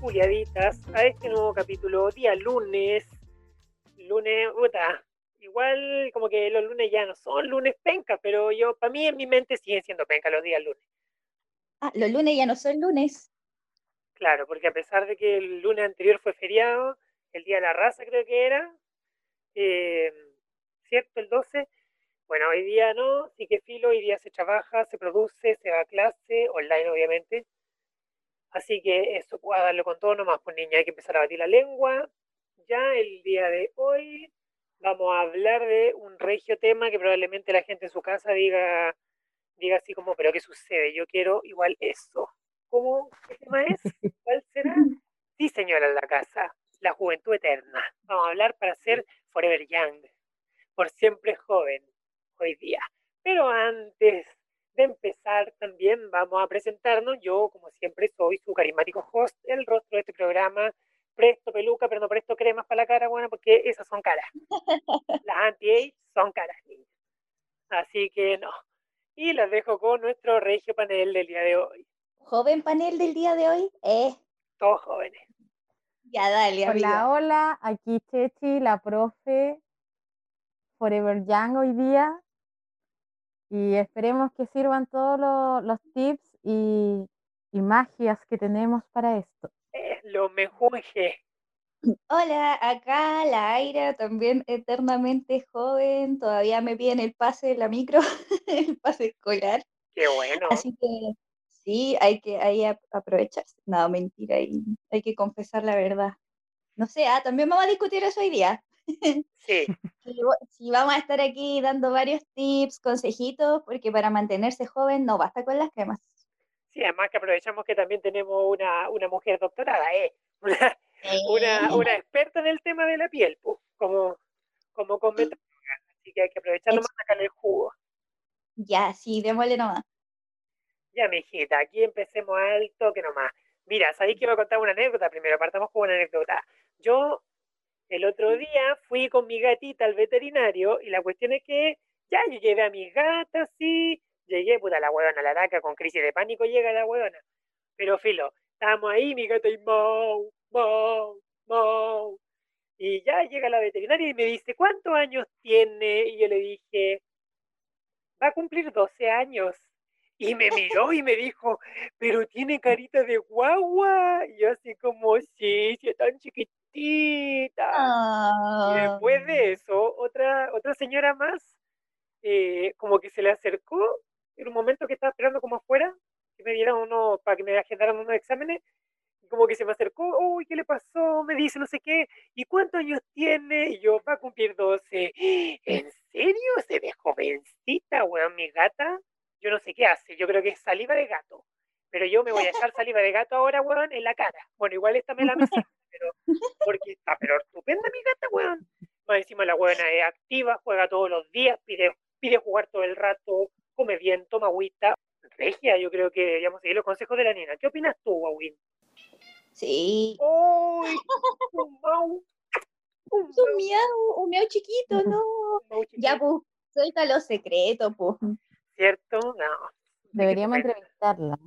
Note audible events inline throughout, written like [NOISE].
Juliaditas, a este nuevo capítulo, día lunes. Lunes, puta, igual como que los lunes ya no son lunes penca, pero yo, para mí en mi mente siguen siendo penca los días lunes. Ah, los lunes ya no son lunes. Claro, porque a pesar de que el lunes anterior fue feriado, el día de la raza creo que era, eh, ¿cierto? El 12. Bueno, hoy día no, sí que filo, hoy día se trabaja, se produce, se va a clase, online obviamente. Así que eso, puedo darle con todo nomás, pues niña, hay que empezar a batir la lengua. Ya el día de hoy vamos a hablar de un regio tema que probablemente la gente en su casa diga, diga así como, pero ¿qué sucede? Yo quiero igual eso. ¿Cómo? ¿Qué tema es? ¿Cuál será? Sí, señora la casa, la juventud eterna. Vamos a hablar para ser forever young, por siempre joven, hoy día. Pero antes de empezar también vamos a presentarnos. Yo, como siempre, soy su carismático host, el rostro de este programa. Presto peluca, pero no presto cremas para la cara, bueno, porque esas son caras. [LAUGHS] Las anti-age son caras, niños. Así que no. Y las dejo con nuestro regio panel del día de hoy. Joven panel del día de hoy. Eh, Todos jóvenes. ya dale, Hola, amiga. hola, aquí Chechi, la profe Forever Young hoy día. Y esperemos que sirvan todos lo- los tips y, y magias que tenemos para esto. Es lo mejor. Hola, acá la Aira, también eternamente joven. Todavía me piden el pase de la micro, [LAUGHS] el pase escolar. Qué bueno. Así que sí, hay que ahí ap- aprovecharse. No, mentira, y hay que confesar la verdad. No sé, ah, también vamos a discutir eso hoy día. [LAUGHS] Sí, sí, vamos a estar aquí dando varios tips, consejitos, porque para mantenerse joven no basta con las cremas. sí, además que aprovechamos que también tenemos una, una mujer doctorada, ¿eh? [LAUGHS] Una, una, una experta en el tema de la piel, pues, como, como metóloga. Así que hay que aprovecharlo más sacarle el jugo. Ya, sí, démosle nomás. Ya, mijita, aquí empecemos alto que nomás. Mira, sabéis que voy a contar una anécdota primero, partamos con una anécdota. Yo el otro día fui con mi gatita al veterinario y la cuestión es que ya yo llevé a mis gatas, sí, llegué, puta, la huevona, la laca, con crisis de pánico llega la huevona. Pero filo, estábamos ahí, mi gata y mau, mau, mau. Y ya llega la veterinaria y me dice, ¿cuántos años tiene? Y yo le dije, va a cumplir 12 años. Y me miró y me dijo, pero tiene carita de guagua. Y yo así como, sí, sí, es tan chiquitita. Y Ah, después de eso, otra, otra señora más, eh, como que se le acercó en un momento que estaba esperando como afuera, que me dieran uno, para que me agendaran unos exámenes, y como que se me acercó, uy, ¿qué le pasó? Me dice no sé qué, ¿y cuántos años tiene? Y yo, va a cumplir 12. ¿En serio? Se ve jovencita, weón, mi gata. Yo no sé qué hace, yo creo que es saliva de gato. Pero yo me voy a echar saliva de gato ahora, weón, en la cara. Bueno, igual esta me la me [LAUGHS] pero porque está pero estupenda mi gata, weón. Más encima la weona es activa, juega todos los días, pide, pide jugar todo el rato, come bien, toma agüita. Regia, yo creo que deberíamos seguir los consejos de la nena. ¿Qué opinas tú, Wawin? sí. ¡Uy! Un mau. Un Un miau, un miau chiquito, no. [LAUGHS] Ya, pues, suelta los secretos, pues. ¿Cierto? No. Deberíamos entrevistarla.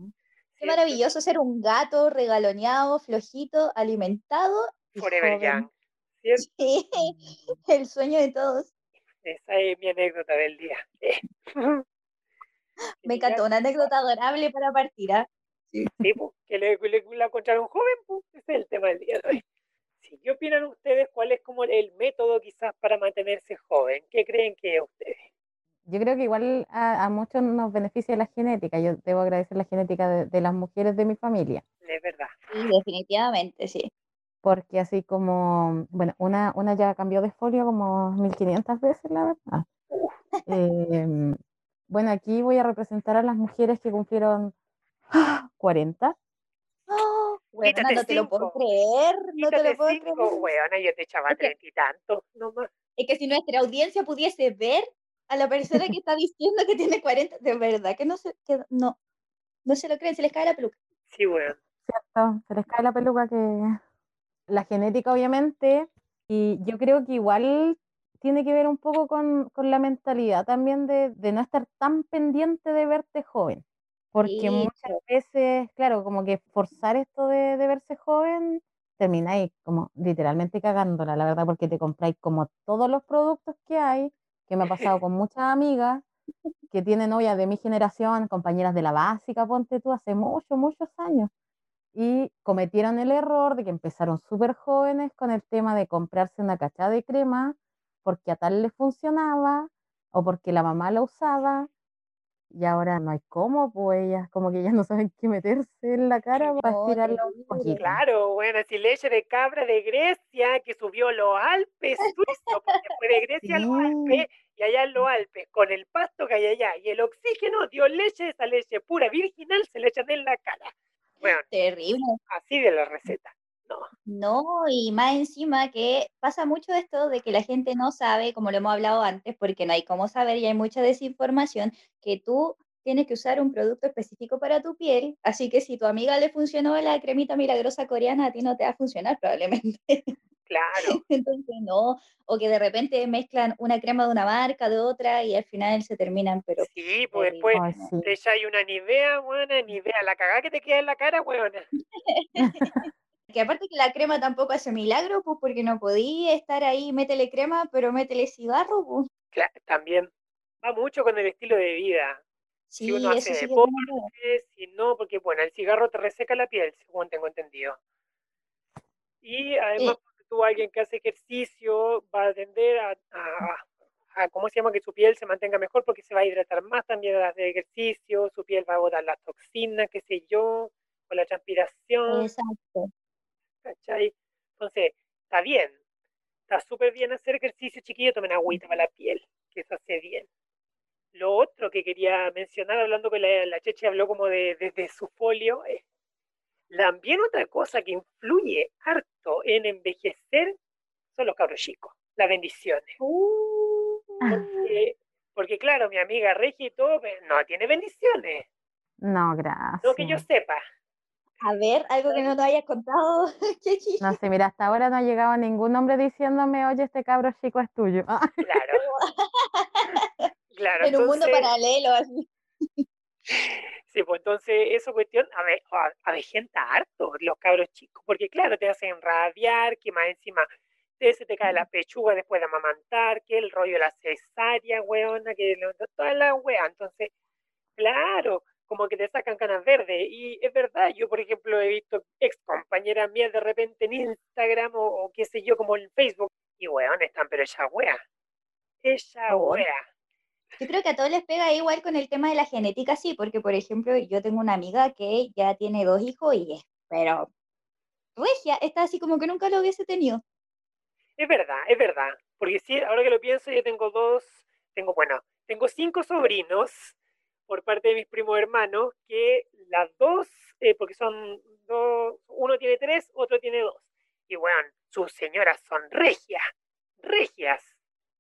Qué maravilloso ser un gato regaloneado, flojito, alimentado Forever. Young. ¿Cierto? Sí, [LAUGHS] el sueño de todos. Esa es mi anécdota del día. [LAUGHS] Me encantó, una anécdota adorable para partir. ¿ah? Sí, pues, que le, le, la encontraron joven, pues, ese es el tema del día de hoy. Sí, ¿Qué opinan ustedes? ¿Cuál es como el método quizás para mantenerse joven? ¿Qué creen que es ustedes? Yo creo que igual a, a muchos nos beneficia la genética. Yo debo agradecer la genética de, de las mujeres de mi familia. Es verdad. Sí, definitivamente, sí. Porque así como, bueno, una, una ya cambió de folio como 1500 veces, la verdad. Em, bueno, aquí voy a representar a las mujeres que cumplieron 40. Oh, weona, Quítate no te lo puedo cinco. creer, no te Quítate lo puedo cinco, creer. weona, yo te echaba treinta y tantos nomás. Es que si nuestra audiencia pudiese ver a la persona que está diciendo que tiene 40, de verdad que no se, que no, no se lo creen, se les cae la peluca. Sí, weón. ¿cierto? Se les cae la peluca que la genética, obviamente, y yo creo que igual tiene que ver un poco con, con la mentalidad también de, de no estar tan pendiente de verte joven, Porque Sí, muchas veces, claro, como que forzar esto de, de verse joven, termináis como literalmente cagándola, la verdad, porque te compráis como todos los productos que hay, que me ha pasado con muchas amigas que tienen novias de mi generación, compañeras de la básica, ponte tú, hace muchos, muchos años. Y cometieron el error de que empezaron súper jóvenes con el tema de comprarse una cachada de crema porque a tal le funcionaba o porque la mamá la usaba y ahora no hay cómo, pues ellas como que ya no saben qué meterse en la cara para No, terrible. poquito. Claro, bueno, si leche de cabra de Grecia que subió los Alpes [LAUGHS] suizos, porque fue de Grecia a los Alpes y allá en los Alpes, con el pasto que hay allá y el oxígeno dio leche, esa leche pura virginal se le echan en la cara. Bueno, Terrible. así de la receta. No, No, y más encima que pasa mucho esto de que la gente no sabe, como lo hemos hablado antes, porque no hay cómo saber y hay mucha desinformación, que tú tienes que usar un producto específico para tu piel, así que si tu amiga le funcionó la cremita milagrosa coreana, a ti no te va a funcionar probablemente. claro. [LAUGHS] Entonces no, o que de repente mezclan una crema de una marca, de otra, y al final se terminan, pero Sí, pues terrible. después ay, sí. te echáis una Nivea, buena, Nivea, la cagada que te queda en la cara, weona. [LAUGHS] Que aparte que la crema tampoco hace milagro, pues porque no podía estar ahí, métele crema, pero métele cigarro, pues. Cla- también va mucho con el estilo de vida. Si Sí, uno eso hace sí deporte, si no, porque bueno, el cigarro te reseca la piel, según tengo entendido. Y además, Sí, porque tú, alguien que hace ejercicio, va a tender a, a- a- ¿cómo se llama? Que su piel se mantenga mejor porque se va a hidratar más también al hacer ejercicio, su piel va a botar las toxinas, qué sé yo, con la transpiración, exacto. ¿Cachai? Entonces, está bien, está súper bien hacer ejercicio, chiquillo, tomen agüita para la piel, que eso hace bien. Lo otro que quería mencionar, hablando con la, la Cheche, habló como de, desde su folio, es también otra cosa que influye harto en envejecer son los cabros chicos, las bendiciones. Uh, Porque, porque claro, mi amiga Regia y todo, pues, no tiene bendiciones, No, no que yo gracias. sepa. A ver, algo que no te hayas contado. [LAUGHS] No sé, mira, hasta ahora no ha llegado ningún hombre diciéndome, oye, este cabro chico es tuyo. [LAUGHS] Claro, [LAUGHS] claro, En un mundo paralelo, así. sí, pues entonces eso cuestión, a ver, a- avejenta harto los cabros chicos, porque claro, te hacen rabiar, que más encima te, se te cae la pechuga después de amamantar, que el rollo de la cesárea, weona, que toda la wea, entonces, claro, como que te sacan canas verdes, y es verdad, yo por ejemplo he visto ex compañeras mías de repente en Instagram o, o qué sé yo, como en Facebook, y weón, están pero esa wea, esa wea, Yo creo que a todos les pega igual con el tema de la genética, sí, porque por ejemplo, yo tengo una amiga que ya tiene dos hijos y es, pero regia, está así como que nunca lo hubiese tenido. Es verdad, es verdad. Porque sí, ahora que lo pienso, yo tengo dos, tengo, bueno, tengo cinco sobrinos por parte de mis primos hermanos, que las dos, eh, porque son dos, uno tiene tres, otro tiene dos. Y bueno, sus señoras son regias, regias,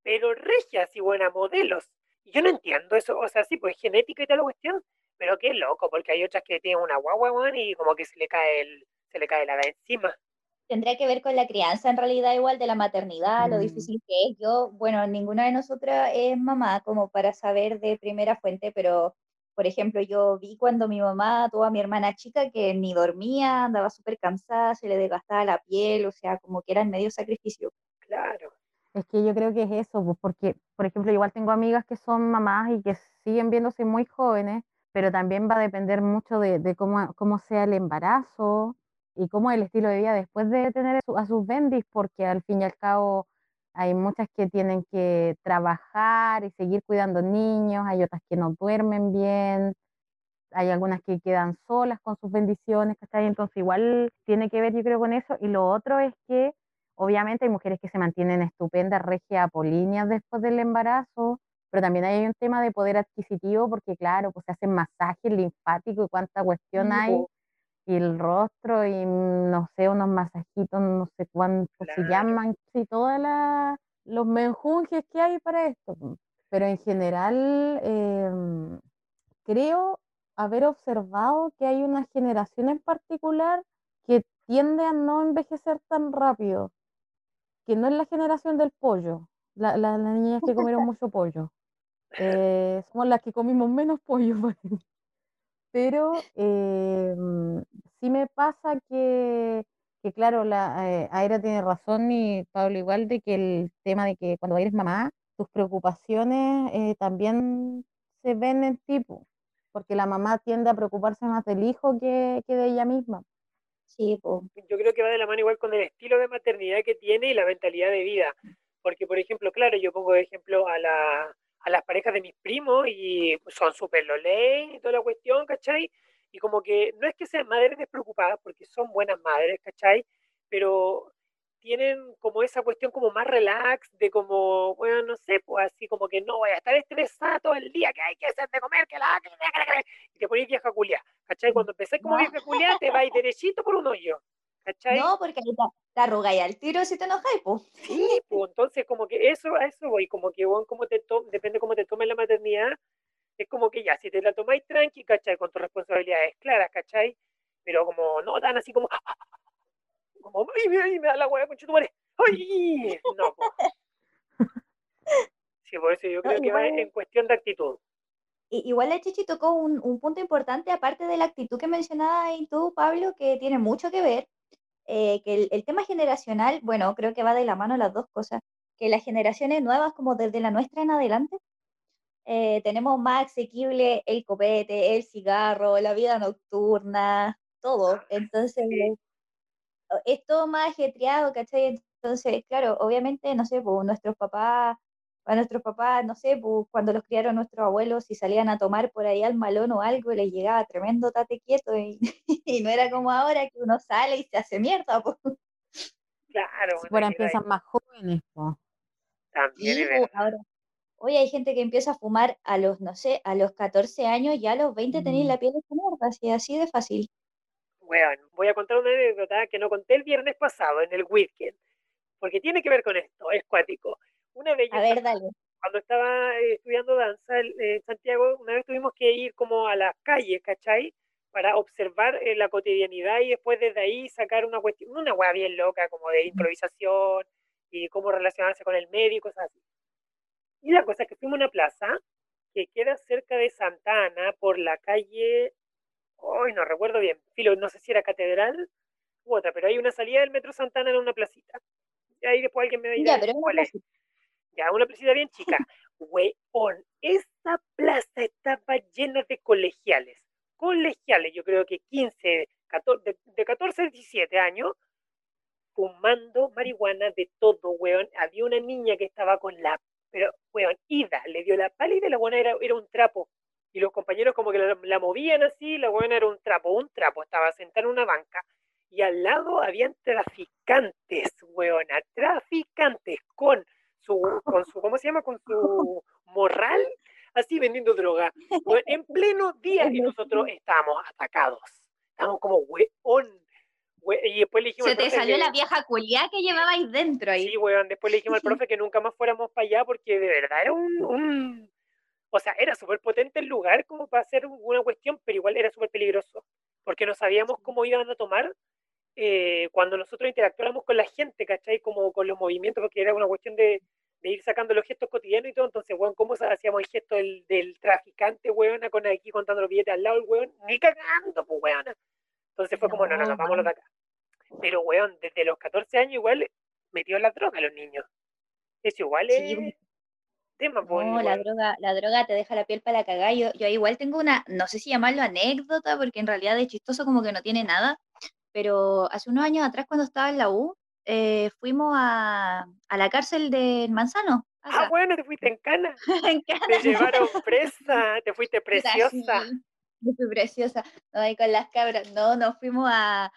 pero regias y buenas modelos. Y yo no entiendo eso, o sea, sí, pues genética y tal la cuestión, pero qué loco, porque hay otras que tienen una guagua, y como que se le cae el, se le cae la de encima. Tendría que ver con la crianza en realidad igual de la maternidad, lo Mm. difícil que es. Yo, bueno, ninguna de nosotras es mamá como para saber de primera fuente, pero por ejemplo, yo vi cuando mi mamá tuvo a mi hermana chica que ni dormía, andaba súper cansada, se le desgastaba la piel, o sea, como que era en medio sacrificio. Claro. Es que yo creo que es eso, pues, porque, por ejemplo, igual tengo amigas que son mamás y que siguen viéndose muy jóvenes, pero también va a depender mucho de, de cómo, cómo sea el embarazo y cómo el estilo de vida después de tener a su- a sus bendis, porque al fin y al cabo hay muchas que tienen que trabajar y seguir cuidando niños, hay otras que no duermen bien, hay algunas que quedan solas con sus bendiciones, ¿cachai? Entonces igual tiene que ver yo creo con eso. Y lo otro es que obviamente hay mujeres que se mantienen estupendas, regias, apolíneas después del embarazo, pero también hay un tema de poder adquisitivo porque claro, pues se hacen masajes linfáticos y cuánta cuestión hay. Y el rostro y mm, no sé, unos masajitos, no sé cuántos se llaman, y todos los menjunjes que hay para esto. Pero en general em, creo haber observado que hay una generación en particular que tiende a no envejecer tan rápido, que no es la generación del pollo, la- la- las niñas que comieron [LAUGHS] mucho pollo. Eh, somos las que comimos menos pollo. [LAUGHS] Pero eh, mm, sí me pasa que, que claro, la eh, Aira tiene razón y Pablo igual de que el tema de que cuando eres mamá, tus preocupaciones eh, también se ven en tipo, porque la mamá tiende a preocuparse más del hijo que, que de ella misma. Sí. Yo creo que va de la mano igual con el estilo de maternidad que tiene y la mentalidad de vida. Porque, por ejemplo, claro, yo pongo de ejemplo a, la, a las parejas de mis primos y son súper loley y toda la cuestión, ¿cachai? Y como que no es que sean madres despreocupadas, porque son buenas madres, ¿cachai? Pero tienen como esa cuestión como más relax, de como, bueno, no sé, pues así como que no voy a estar estresada todo el día, que hay que hacer de comer, que la... Y te pones vieja culia, ¿cachai? Cuando empecé como vieja culia, te vais derechito por un hoyo, ¿cachai? No, porque ahí te, arrugáis al tiro si te enojáis, po. Sí, pues entonces como que eso, a eso voy, como que bueno, como te to- depende cómo te tomes la maternidad, es como que ya, si te la tomáis tranqui, ¿cachai? Con tus responsabilidades claras, ¿cachai? Pero como no tan así como, [LAUGHS] como, ay, me, ay, me da la hueá, concha tu madre, ay, no, po. Sí, por eso yo No, creo que va en cuestión de actitud. Igual la Chichi tocó un, un punto importante, aparte de la actitud que mencionabas ahí tú, Pablo, que tiene mucho que ver, eh, que el, el tema generacional, bueno, creo que va de la mano las dos cosas, que las generaciones nuevas, como desde la nuestra en adelante, eh, tenemos más asequible el copete, el cigarro, la vida nocturna, todo. Entonces, es todo más ajetreado, ¿cachai? Entonces, claro, obviamente, no sé, pues nuestros papás, a nuestros papás, no sé, pues cuando los criaron nuestros abuelos, si salían a tomar por ahí al malón o algo, les llegaba tremendo tate quieto y, [LAUGHS] y no era como ahora que uno sale y se hace mierda, pues. Claro, Si bueno, fuera ahí va- empiezan más jóvenes, po. también es pues, ahora, hoy hay gente que empieza a fumar a los, no sé, a los 14 años, ya a los 20 tenéis Mm. la piel hecha mierda, así, así de fácil. Weón, voy a contar una anécdota que no conté el viernes pasado en el weekend, porque tiene que ver con esto, es cuático. Una vez yo A ver, dale. cuando estaba eh, estudiando danza en Santiago, una vez tuvimos que ir como a las calles, ¿cachai? Para observar eh, la cotidianidad y después desde ahí sacar una cuestión, una hueá bien loca, como de improvisación y cómo relacionarse con el medio y cosas así. Y la cosa es que fuimos a una plaza que queda cerca de Santa Ana por la calle, hoy no recuerdo bien, filo, no sé si era Catedral u otra, pero hay una salida del metro Santa Ana en una placita. Y ahí después alguien me dirá Ya, pero es una. Ya, una placita bien chica. [LAUGHS] Weón, esa plaza estaba llena de colegiales. Colegiales, yo creo que 15, 14, de, de 14 a 17 años, fumando marihuana de todo, weón. Había una niña que estaba con la, pero, weón, ida, le dio la pálida y la buena era, era un trapo. Y los compañeros como que la, la movían así, la buena era un trapo, un trapo, estaba sentada en una banca. Y al lado habían traficantes, weona, traficantes con su, con su, ¿cómo se llama? Con su morral, así vendiendo droga, weón, en pleno día y nosotros estábamos atacados. Estábamos como, weón, we- y después le dijimos Se te salió que- la vieja culiá que llevabais dentro ahí. Sí, weón, después le dijimos al [LAUGHS] profe que nunca más fuéramos para allá porque de verdad era un, un- o sea, era súper potente el lugar como para hacer una cuestión, pero igual era súper peligroso, porque no sabíamos cómo iban a tomar eh, cuando nosotros interactuáramos con la gente, ¿cachai? Como con los movimientos, porque era una cuestión de, de ir sacando los gestos cotidianos y todo, entonces, weón, ¿cómo hacíamos el gesto del, del traficante, weón, con aquí contando los billetes al lado, el weón? Ni cagando, pues, weón. Entonces fue como, no, no, no, No, vámonos de acá. Pero, weón, desde los 14 años igual metió la droga a los niños. Eso igual Sí, es tema, pues, No, la droga, la droga te deja la piel para cagar. Yo, yo igual tengo una, no sé si llamarlo anécdota, porque en realidad de chistoso como que no tiene nada, pero hace unos años atrás cuando estaba en la U, eh, fuimos a, a la cárcel del Manzano. Ah, bueno, te fuiste en cana. [LAUGHS] En Te llevaron presa. Te fuiste preciosa. yo fui preciosa. No, ahí con las cabras. No, nos fuimos a, a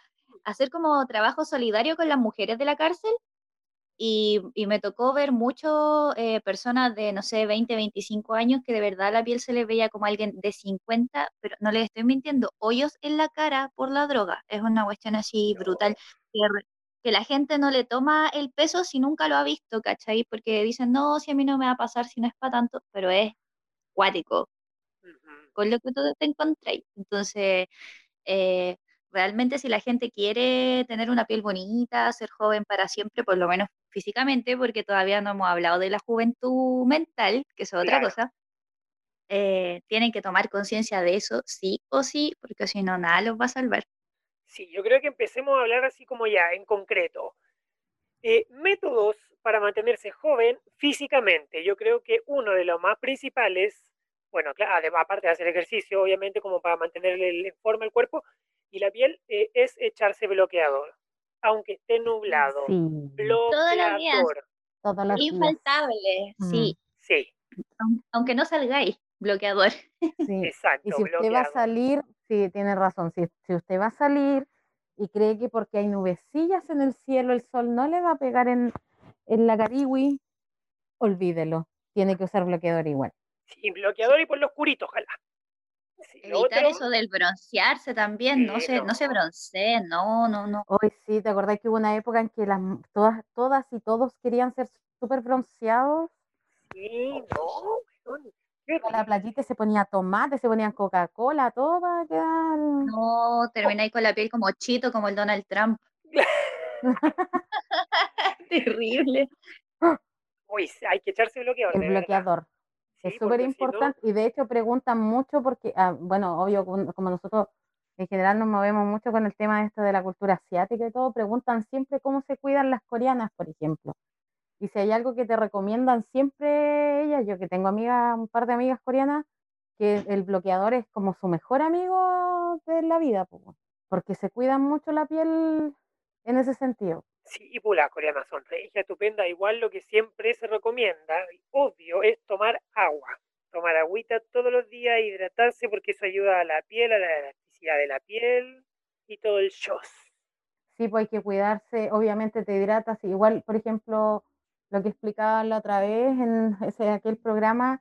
hacer como trabajo solidario con las mujeres de la cárcel y, y me tocó ver mucho eh, personas de, no sé, 20, 25 años que de verdad la piel se les veía como alguien de 50, pero no les estoy mintiendo, hoyos en la cara por la droga. Es una cuestión así brutal. Que, la gente no le toma el peso si nunca lo ha visto, ¿cachai? Porque dicen, no, si a mí no me va a pasar si no es para tanto, pero es cuático con lo que tú te encontráis. Entonces, eh, realmente si la gente quiere tener una piel bonita, ser joven para siempre, por lo menos físicamente, porque todavía no hemos hablado de la juventud mental, que es otra Claro. cosa, eh, tienen que tomar conciencia de eso, sí o sí, porque si no, nada los va a salvar. Sí, yo creo que empecemos a hablar así como ya, en concreto. Eh, métodos para mantenerse joven físicamente. Yo creo que uno de los más principales, bueno, claro, aparte de hacer ejercicio, obviamente, como para mantener en forma el cuerpo y la piel, eh, es echarse bloqueador, aunque esté nublado. Sí. Bloqueador. Todos los días. Infaltable, sí. Sí, Aun- Aunque no salgáis, bloqueador. [LAUGHS] Sí. [LAUGHS] exacto. Y si usted va a salir, sí, tiene razón, si, si usted va a salir y cree que porque hay nubecillas en el cielo, el sol no le va a pegar en, en la cariwi, olvídelo, tiene que usar bloqueador igual. Sí, bloqueador y por lo oscurito, ojalá. Sí, lo Evitar otro- eso del broncearse también, no se, no se bronceen, no, no, no. Hoy sí, ¿te acordás que hubo una época en que las, todas, todas y todos querían ser súper bronceados? Sí, no, A la playita se ponía tomate, se ponían Coca-Cola, todo para quedar... No, termináis con la piel como chito, como el Donald Trump. [LAUGHS] Terrible. [LAUGHS] Uy, hay que echarse bloqueador. El verdad. Es súper porque si no- importante y de hecho preguntan mucho porque, ah, bueno, obvio, como nosotros en general nos movemos mucho con el tema de esto de la cultura asiática y todo, preguntan siempre cómo se cuidan las coreanas, por ejemplo. Y si hay algo que te recomiendan siempre ellas, yo que tengo amigas, un par de amigas coreanas, que el bloqueador es como su mejor amigo de la vida, po, porque se cuidan mucho la piel en ese sentido. Sí, pues las coreanas son regia, estupenda. Igual lo que siempre se recomienda, y obvio, es tomar agua. Tomar agüita todos los días, hidratarse, porque eso ayuda a la piel, a la elasticidad de la piel y todo el show. Sí, pues hay que cuidarse, obviamente te hidratas. Igual, por ejemplo, lo que explicaba la otra vez en ese, aquel programa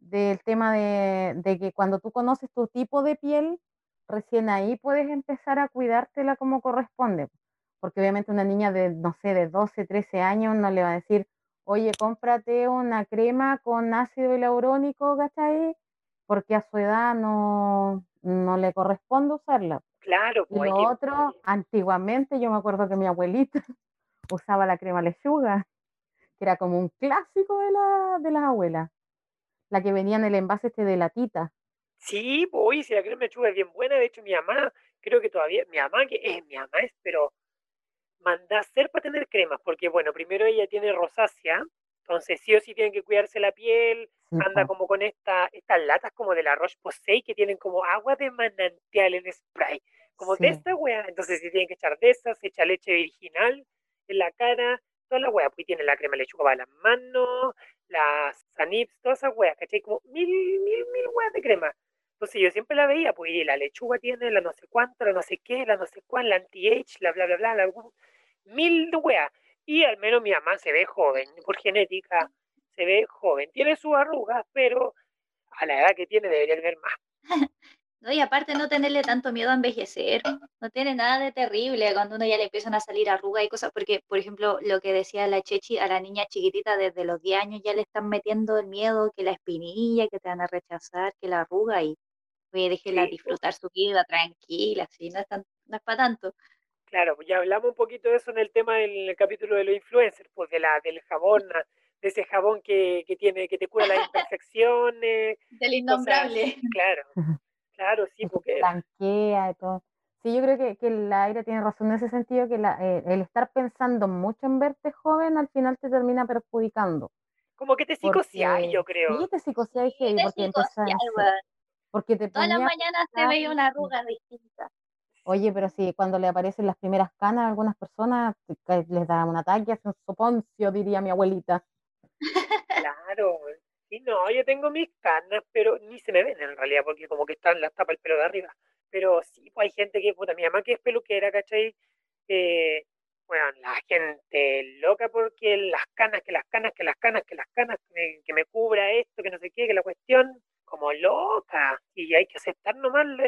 del tema de, de que cuando tú conoces tu tipo de piel, recién ahí puedes empezar a cuidártela como corresponde. Porque obviamente una niña de, no sé, de 12, 13 años no le va a decir, oye, cómprate una crema con ácido hialurónico, ¿cachai? Porque a su edad no, no le corresponde usarla. Claro, Y pues hay lo que- otro, antiguamente yo me acuerdo que mi abuelita [LAUGHS] usaba la crema lechuga, que era como un clásico de, la, de las abuelas, la que venía en el envase este de latita. Sí, pues si la crema lechuga es bien buena, de hecho mi mamá, creo que todavía, mi mamá que es mi mamá es, pero manda a hacer para tener cremas, porque bueno, primero ella tiene rosácea, entonces sí o sí tienen que cuidarse la piel, Sí, anda como con esta, estas latas como de la Roche-Posay que tienen como agua de manantial en spray, como de esta wea, entonces si tienen que echar de esas, se echa leche virginal en la cara, toda la wea, pues tiene la crema de lechuga para las manos, las Sanips, todas esas weas, ¿cachai? Como mil, mil, mil weas de crema. Entonces yo siempre la veía, pues y la lechuga tiene la no sé cuánto, la no sé qué, la no sé cuál, la anti-age, la bla bla bla, la mil weas. Y al menos mi mamá se ve joven, por genética, se ve joven. Tiene sus arrugas, pero a la edad que tiene debería ver más. [LAUGHS] No, y aparte no tenerle tanto miedo a envejecer, no tiene nada de terrible cuando uno ya le empiezan a salir arrugas y cosas, porque, por ejemplo, lo que decía la Chechi, a la niña chiquitita desde los 10 años ya le están metiendo el miedo, que la espinilla, que te van a rechazar, que la arruga, y oye, déjela Sí, po. disfrutar su vida tranquila, si no es, tan- no es para tanto. Claro, pues ya hablamos un poquito de eso en el tema del capítulo de los influencers, pues de la, del jabón, ah, de ese jabón que, que tiene, que te cura las imperfecciones, [LAUGHS] Del cosas innombrable. así, [LAUGHS] claro, claro, sí, porque blanquea y todo. Sí, yo creo que, que el aire tiene razón en ese sentido, que la- eh, el estar pensando mucho en verte joven al final te termina perjudicando. como que te Porque yo creo. sí, te Te porque psicoseas, empezás-. Porque te Todas las mañanas se veía una arruga distinta. Oye, pero si cuando le aparecen las primeras canas a algunas personas, les da un ataque, hacen soponcio, diría mi abuelita. Claro, sí, no, yo tengo mis canas, pero ni se me ven en realidad, porque como que están las tapa el pelo de arriba. Pero sí, pues hay gente que, puta, mi mamá que es peluquera, ¿cachai? Eh, bueno, la gente loca porque las canas, que las canas, que las canas, que las canas, que me, que me cubra esto, que no sé qué, que la cuestión, como loca. Y hay que aceptar nomás la,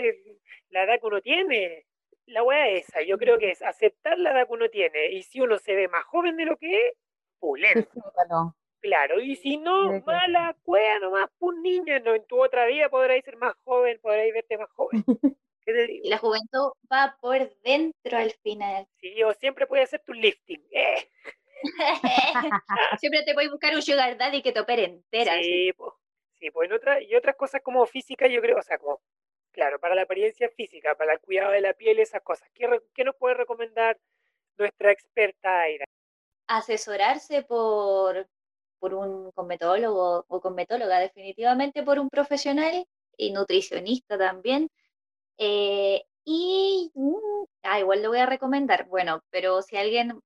la edad que uno tiene. La weá es esa, yo creo que es aceptar la edad que uno tiene. Y si uno se ve más joven de lo que es, pulento. [LAUGHS] Claro, y si no, Sí, mala cueva nomás, pues niña, no, en tu otra vida podréis ser más joven, podréis verte más joven. [LAUGHS] ¿Qué te digo? Y la juventud va por dentro al final. Sí, o siempre puedes hacer tu lifting. Eh, [LAUGHS] Siempre te puedes buscar un sugar daddy que te opere entera. sí, po. Sí, pues en otra, y otras cosas como física, yo creo, o sea, como, claro, para la apariencia física, para el cuidado de la piel, esas cosas. ¿Qué, qué nos puede recomendar nuestra experta Aira? Asesorarse por, por un cosmetólogo o cosmetóloga, definitivamente por un profesional y nutricionista también. Eh, y mm, ah, igual lo voy a recomendar. Bueno, pero si alguien,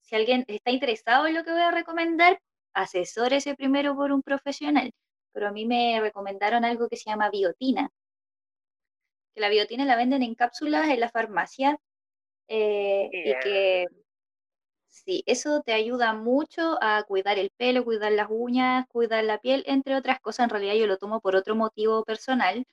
si alguien está interesado en lo que voy a recomendar, asesórese primero por un profesional. Pero a mí me recomendaron algo que se llama biotina. Que la biotina la venden en cápsulas en la farmacia eh, y que sí, eso te ayuda mucho a cuidar el pelo, cuidar las uñas, cuidar la piel, entre otras cosas. En realidad yo lo tomo por otro motivo personal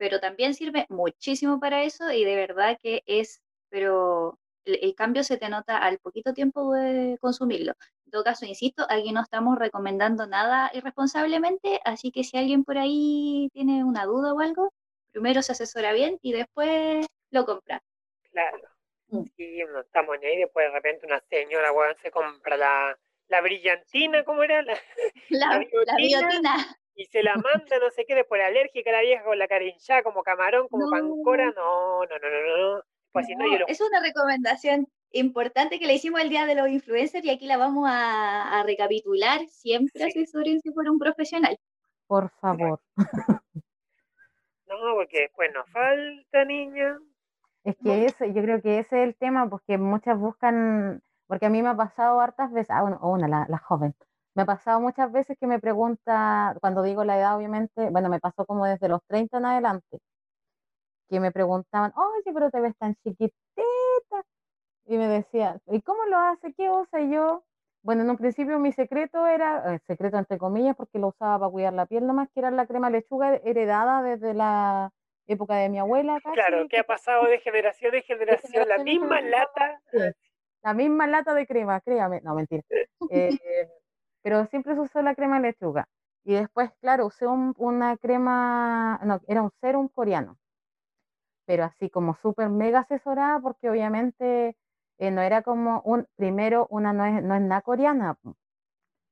pero también sirve muchísimo para eso y de verdad que es, pero el, el cambio se te nota al poquito tiempo de consumirlo. En todo caso, insisto, aquí no estamos recomendando nada irresponsablemente, así que si alguien por ahí tiene una duda o algo, primero se asesora bien y después lo compra. Claro. Mm. Sí, no estamos en ahí, después de repente una señora, weón, se compra la, la brillantina, ¿cómo era? La, [LAUGHS] La, La la biotina. biotina. y se la manda, no sé qué, después alérgica, la vieja con la cara hinchada, como camarón, como No. pancora, no, no, no, no, no. Pues si no, yo No, lo es una recomendación importante que le hicimos el día de los influencers y aquí la vamos a, a recapitular. Siempre asesórense por un profesional. Por favor. [LAUGHS] No, porque después nos falta, niña. Es que ese, yo creo que ese es el tema, porque muchas buscan, porque a mí me ha pasado hartas veces, ah, bueno, o una, la, la joven, me ha pasado muchas veces que me pregunta, cuando digo la edad, obviamente, bueno, me pasó como desde los 30 en adelante, que me preguntaban, oye, pero te ves tan chiquitita, y me decían, ¿y cómo lo hace? ¿Qué usa? Y yo, bueno, en un principio mi secreto era, eh, secreto entre comillas, porque lo usaba para cuidar la piel nomás, que era la crema lechuga heredada desde la época de mi abuela casi, [LAUGHS] Claro, que ha pasado de generación en generación, la generación misma generación. lata. Sí, la misma lata de crema, créame. No, mentira. [LAUGHS] Eh, pero siempre se usó la crema lechuga. Y después, claro, usé un- una crema, no, era un serum coreano. Pero así como súper mega asesorada, porque obviamente eh, no era como un, primero, una no es, no es nada coreana.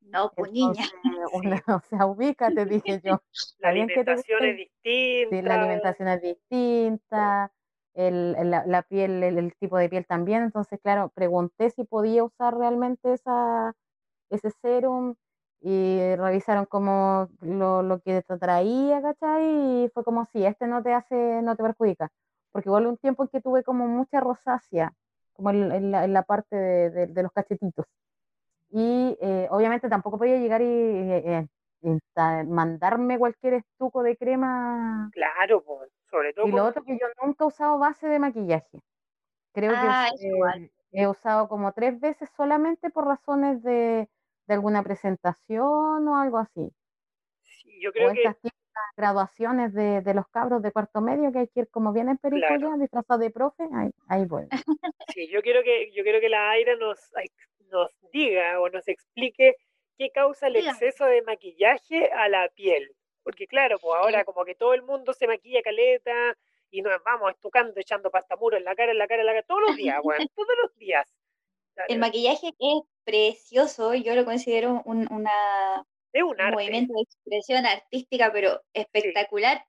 No, pues niña. Una, [LAUGHS] [LAUGHS] o sea, ubícate, dije yo. [LAUGHS] La alimentación es distinta. Sí, la alimentación es distinta, el, el- la, la piel, el, el tipo de piel también. Entonces, claro, pregunté si podía usar realmente esa, ese serum y revisaron como lo, lo que te traía, ¿cachai? Y fue como, sí, este no te hace, no te perjudica. Porque igual un tiempo en que tuve como mucha rosácea, como en, en la, en la parte de, de- de los cachetitos. Y eh, obviamente tampoco podía llegar y eh, eh, mandarme cualquier estuco de crema Claro, pues, sobre todo y lo otro que yo nunca he usado base de maquillaje. Creo Ah, que eh, he usado como tres veces solamente por razones de, de alguna presentación o algo así. sí, yo O creo que estas graduaciones de, de los cabros de cuarto medio que hay que ir como bien en perico Claro. ya, disfrazado de profe, ahí, ahí voy. [LAUGHS] Sí, yo quiero que, yo quiero que la Aira nos, nos diga o nos explique qué causa el exceso de maquillaje a la piel. Porque claro, pues ahora como que todo el mundo se maquilla caleta y nos vamos estucando, echando pastamuro en la cara, en la cara, en la cara, todos los [LAUGHS] días, weón, todos los días. El maquillaje es precioso, yo lo considero un, una, es un arte. movimiento de expresión artística, pero espectacular.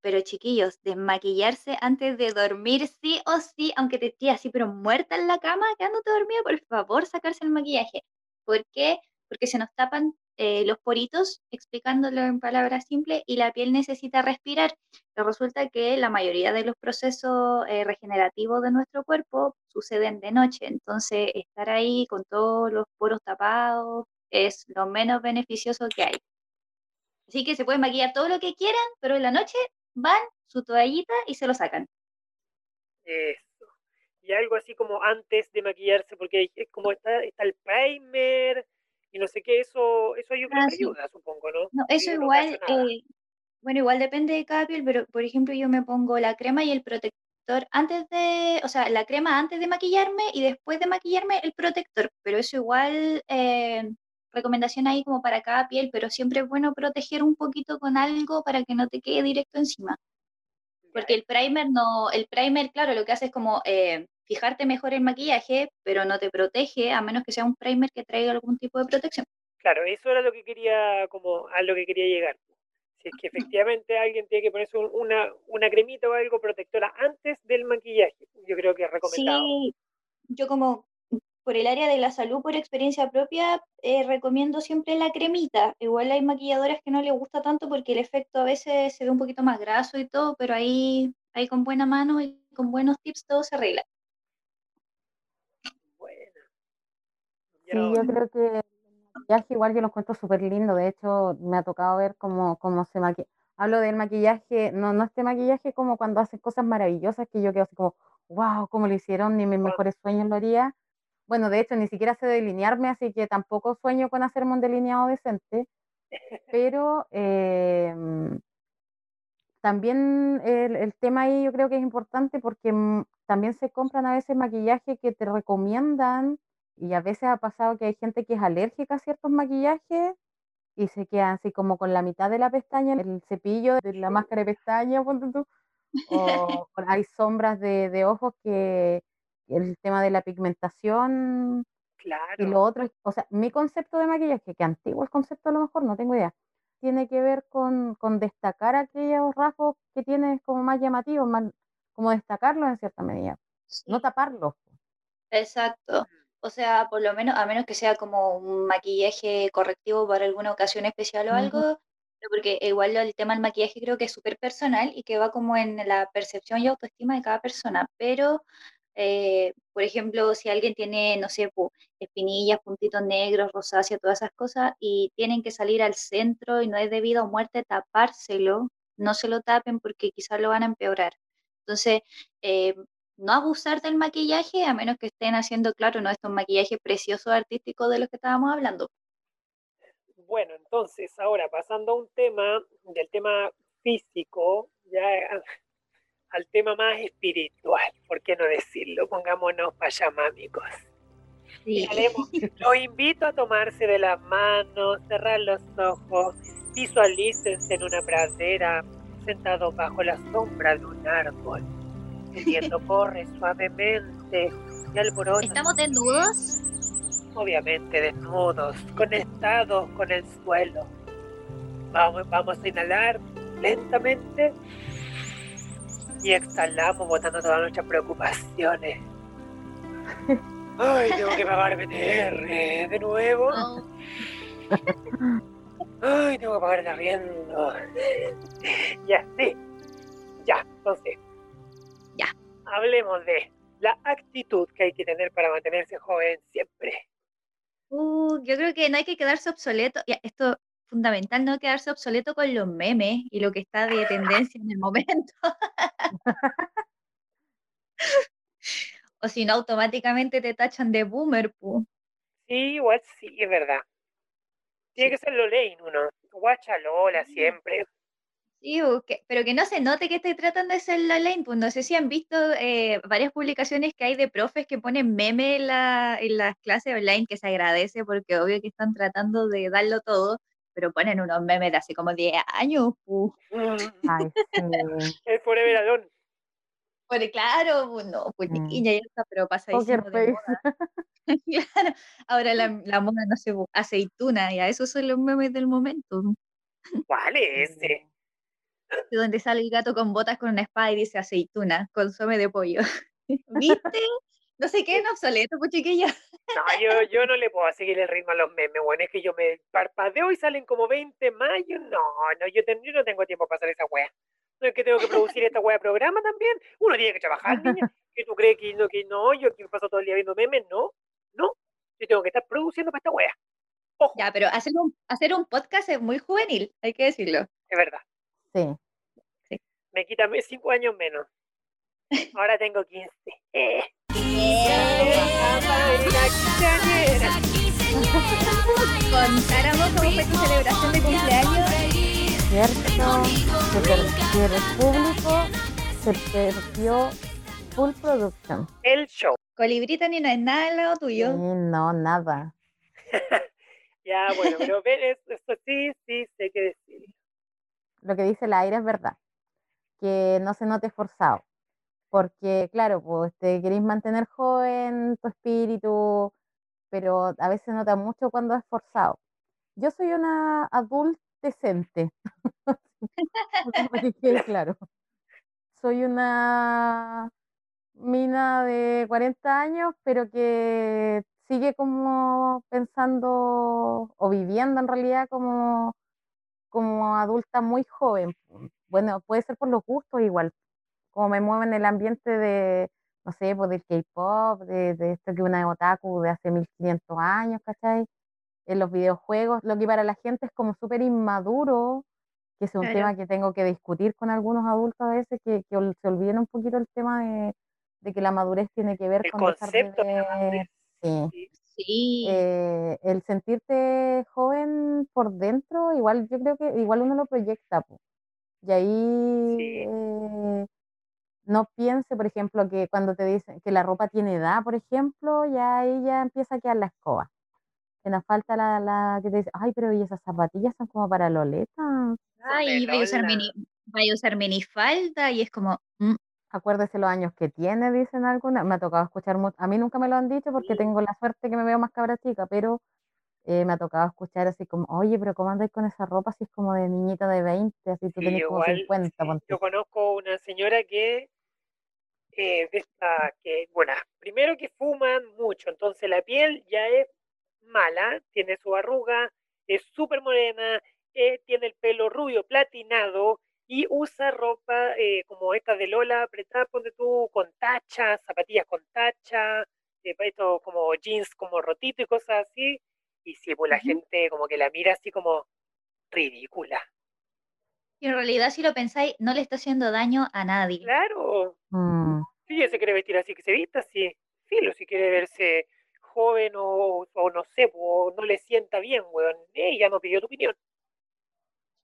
Pero chiquillos, desmaquillarse antes de dormir sí o sí, aunque te estés así, pero muerta en la cama, quedándote dormida, por favor, sacarse el maquillaje. ¿Por qué? Porque se nos tapan eh, los poritos, explicándolo en palabras simples, y la piel necesita respirar. Pero resulta que la mayoría de los procesos eh, regenerativos de nuestro cuerpo suceden de noche, entonces estar ahí con todos los poros tapados es lo menos beneficioso que hay. Así que se pueden maquillar todo lo que quieran, pero en la noche van su toallita y se lo sacan. Eso. Y algo así como antes de maquillarse, porque es como está, está el primer y no sé qué, eso, eso yo creo Ah, que sí. ayuda, supongo, ¿no? No, eso no igual, eh, bueno, igual depende de cada piel, pero por ejemplo yo me pongo la crema y el protector antes de, o sea, la crema antes de maquillarme y después de maquillarme el protector, pero eso igual, eh, recomendación ahí como para cada piel, pero siempre es bueno proteger un poquito con algo para que no te quede directo encima. Porque el primer no, el primer, claro, lo que hace es como eh, fijarte mejor el maquillaje, pero no te protege a menos que sea un primer que traiga algún tipo de protección. Claro, eso era lo que quería, como a lo que quería llegar. Si es que efectivamente alguien tiene que ponerse un- una, una cremita o algo protectora antes del maquillaje, yo creo que es recomendado. Sí, yo como por el área de la salud, por experiencia propia, eh, recomiendo siempre la cremita. Igual hay maquilladoras que no les gusta tanto porque el efecto a veces se ve un poquito más graso y todo, pero ahí, ahí con buena mano y con buenos tips todo se arregla. Bueno. Sí, yo creo que el maquillaje igual yo lo encuentro súper lindo. De hecho, me ha tocado ver cómo, cómo se maquilla. Hablo del maquillaje, no, no este maquillaje como cuando hacen cosas maravillosas que yo quedo así como, wow, cómo lo hicieron, ni mis mejores sueños lo haría. Bueno, de hecho, ni siquiera sé delinearme, así que tampoco sueño con hacerme un delineado decente. [LAUGHS] Pero eh, también el, el tema ahí yo creo que es importante porque mm, también se compran a veces maquillaje que te recomiendan y a veces ha pasado que hay gente que es alérgica a ciertos maquillajes y se quedan así como con la mitad de la pestaña, el cepillo de la máscara de pestaña, o [LAUGHS] o hay sombras de, de ojos que el tema de la pigmentación y Claro. lo otro es, o sea, mi concepto de maquillaje, que antiguo el concepto a lo mejor, no tengo idea, tiene que ver con, con destacar aquellos rasgos que tienes como más llamativos, más, como destacarlos en cierta medida, no taparlos. exacto. O sea, por lo menos, a menos que sea como un maquillaje correctivo para alguna ocasión especial o algo, porque igual el tema del maquillaje creo que es súper personal y que va como en la percepción y autoestima de cada persona. Pero, eh, por ejemplo, si alguien tiene, no sé, espinillas, puntitos negros, rosácea, todas esas cosas, y tienen que salir al centro y no es debido a muerte tapárselo, no se lo tapen porque quizás lo van a empeorar. Entonces, eh, no abusar del maquillaje a menos que estén haciendo, claro, no estos maquillajes preciosos artísticos de los que estábamos hablando. Bueno, entonces, ahora pasando a un tema, del tema físico, ya al tema más espiritual, ¿por qué no decirlo? Pongámonos payamámicos. Sí. Los invito a tomarse de las manos, cerrar los ojos, visualícense en una pradera, sentados bajo la sombra de un árbol. El viento [LAUGHS] corre suavemente y alborota ¿Estamos desnudos? obviamente desnudos, conectados con el suelo. Vamos, vamos a inhalar lentamente y exhalamos botando todas nuestras preocupaciones. [LAUGHS] Ay, tengo que pagar BTR de nuevo. [LAUGHS] Ay, tengo que pagar el arriendo. Ya, sí. Ya, entonces. Ya. Hablemos de la actitud que hay que tener para mantenerse joven siempre. Uh, yo creo que no hay que quedarse obsoleto. Ya, esto es fundamental, no quedarse obsoleto con los memes y lo que está de tendencia en el momento. [LAUGHS] o si no, automáticamente te tachan de boomer, pu. Sí, igual sí, es verdad. Tiene que ser lo lane uno. Guacha Lola siempre. Sí, pero que no se note que estoy tratando de ser la lane. Pues no sé si han visto eh, varias publicaciones que hay de profes que ponen meme en, la- en las clases online, que se agradece porque obvio que están tratando de darlo todo, pero ponen unos memes de hace como 10 años. pu. Ay, sí. [LAUGHS] El Forever Alone. Pues claro, pues no, pues Mm. chiquilla, ya está, pero pasadísimo de moda. [LAUGHS] Claro, ahora la, la moda, no sé, pu, aceituna, ya esos son los memes del momento. ¿Cuál es ese? de donde sale el gato con botas con una espada y dice aceituna, consome de pollo. [LAUGHS] ¿Viste? No sé qué, no obsoleto, pues chiquilla. No, yo, yo no le puedo seguir el ritmo a los memes, bueno, es que yo me parpadeo y salen como 20 más. Yo no, no, yo, ten- yo no tengo tiempo para hacer esa wea. No es que tengo que producir esta wea de programa también. Uno tiene que trabajar, [LAUGHS] niña. ¿Qué tú crees que no, que no? Yo que paso todo el día viendo memes, no, no. Yo tengo que estar produciendo para esta wea. Ojo, Ya, pero hacer un, hacer un podcast es muy juvenil, hay que decirlo. es verdad. Sí. Me quita 5 años menos. [LAUGHS] Ahora tengo 15. Eh. Contáramos cómo fue tu celebración de cumpleaños. ¿Cierto? Se perdió el público, se perdió full production. El show. Colibrita ni no es nada al lado Sí, tuyo. no, nada. [LAUGHS] Ya, bueno, pero es- esto sí, sí, sé qué decir. Lo que dice la Aira es verdad. Que no se note forzado. Porque, claro, pues te queréis mantener joven, tu espíritu, pero a veces nota mucho cuando es forzado. Yo soy una adulta decente. [LAUGHS] claro. Soy una mina de 40 años, pero que sigue como pensando o viviendo en realidad como, como adulta muy joven. Bueno, puede ser por los gustos igual, como me muevo en el ambiente de, no sé, pues del K-pop, de, de, esto que una otaku de hace 1500 años, ¿cachai? En los videojuegos, lo que para la gente es como súper inmaduro, que es un tema que tengo que discutir con algunos adultos a veces, que, que se olviden un poquito el tema de, de, que la madurez tiene que ver con concepto sí. sí. Eh, el sentirte joven por dentro, igual yo creo que igual uno lo proyecta, y ahí eh, no piense, por ejemplo, que cuando te dicen que la ropa tiene edad, por ejemplo, ya ahí ya empieza a quedar la escoba. Que nos falta la, la que te dice, ay, pero ¿y esas zapatillas son como para Loleta? Ay, voy a usar, mini, voy a usar minifalda y es como... Mm". Acuérdese los años que tiene, dicen algunas. Me ha tocado escuchar mucho. A mí nunca me lo han dicho porque tengo la suerte que me veo más cabra chica, pero eh, me ha tocado escuchar así como, oye, pero ¿cómo andáis con esa ropa si es como de niñita de 20, así tú tienes como 50? yo conozco una señora que, eh, que, bueno, primero que fuman mucho, entonces la piel ya es mala, tiene su arruga, es súper morena, eh, tiene el pelo rubio platinado y usa ropa como esta de Lola, apretada, ponte tú, con tachas, zapatillas con tacha, esto como jeans como rotito y cosas así. Y si pues la gente como que la mira así como ridícula. Y en realidad, si lo pensáis, no le está haciendo daño a nadie. Claro. Mm. Si ella se quiere vestir así, que se vista así. Filo, si quiere verse joven o, no sé, o no le sienta bien, weón. Ella no pidió tu opinión.